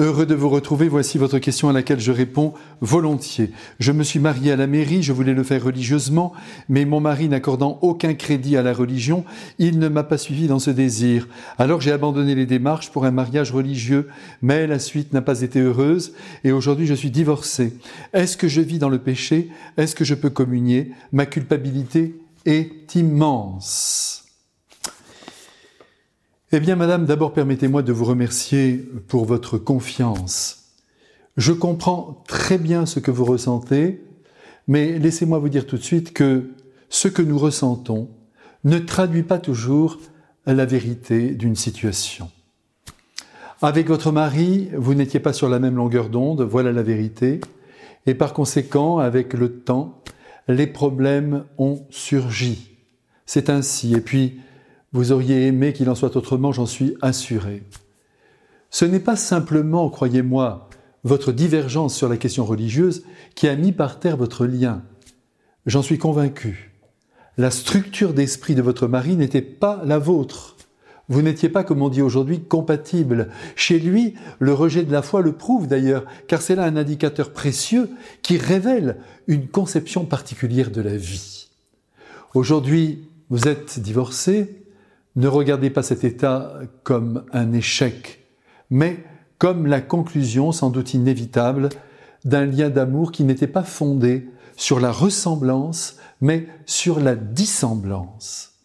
Heureux de vous retrouver, voici votre question à laquelle je réponds volontiers. Je me suis marié à la mairie, je voulais le faire religieusement, mais mon mari n'accordant aucun crédit à la religion, il ne m'a pas suivi dans ce désir. Alors j'ai abandonné les démarches pour un mariage religieux, mais la suite n'a pas été heureuse et aujourd'hui je suis divorcé. Est-ce que je vis dans le péché? Est-ce que je peux communier? Ma culpabilité est immense. Eh bien, Madame, d'abord permettez-moi de vous remercier pour votre confiance. Je comprends très bien ce que vous ressentez, mais laissez-moi vous dire tout de suite que ce que nous ressentons ne traduit pas toujours la vérité d'une situation. Avec votre mari, vous n'étiez pas sur la même longueur d'onde, voilà la vérité, et par conséquent, avec le temps, les problèmes ont surgi. C'est ainsi, et puis vous auriez aimé qu'il en soit autrement, j'en suis assuré. Ce n'est pas simplement, croyez-moi, votre divergence sur la question religieuse qui a mis par terre votre lien. J'en suis convaincu. La structure d'esprit de votre mari n'était pas la vôtre. Vous n'étiez pas, comme on dit aujourd'hui, compatible. Chez lui, le rejet de la foi le prouve d'ailleurs, car c'est là un indicateur précieux qui révèle une conception particulière de la vie. Aujourd'hui, vous êtes divorcé, ne regardez pas cet état comme un échec, mais comme la conclusion sans doute inévitable d'un lien d'amour qui n'était pas fondé sur la ressemblance, mais sur la dissemblance.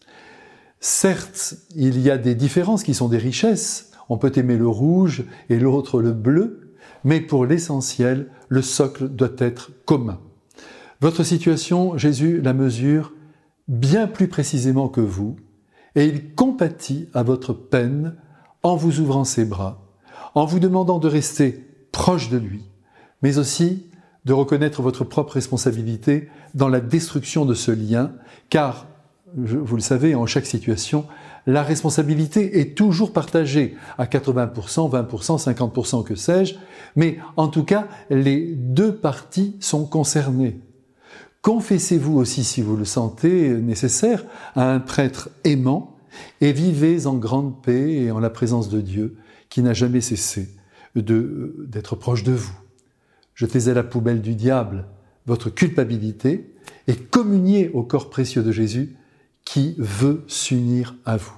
Certes, il y a des différences qui sont des richesses, on peut aimer le rouge et l'autre le bleu, mais pour l'essentiel, le socle doit être commun. Votre situation, Jésus la mesure bien plus précisément que vous, et il compatit à votre peine en vous ouvrant ses bras, en vous demandant de rester proche de lui, mais aussi de reconnaître votre propre responsabilité dans la destruction de ce lien, car, vous le savez, en chaque situation, la responsabilité est toujours partagée à 80%, 20%, 50%, que sais-je, mais en tout cas, les deux parties sont concernées. Confessez-vous aussi, si vous le sentez nécessaire, à un prêtre aimant et vivez en grande paix et en la présence de Dieu qui n'a jamais cessé d'être proche de vous. Jetez à la poubelle du diable votre culpabilité et communiez au corps précieux de Jésus qui veut s'unir à vous.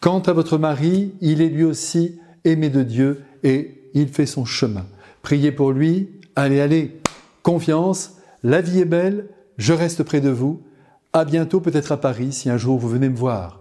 Quant à votre mari, il est lui aussi aimé de Dieu et il fait son chemin. Priez pour lui, allez, allez, confiance, la vie est belle, je reste près de vous. À bientôt, peut-être à Paris, si un jour vous venez me voir.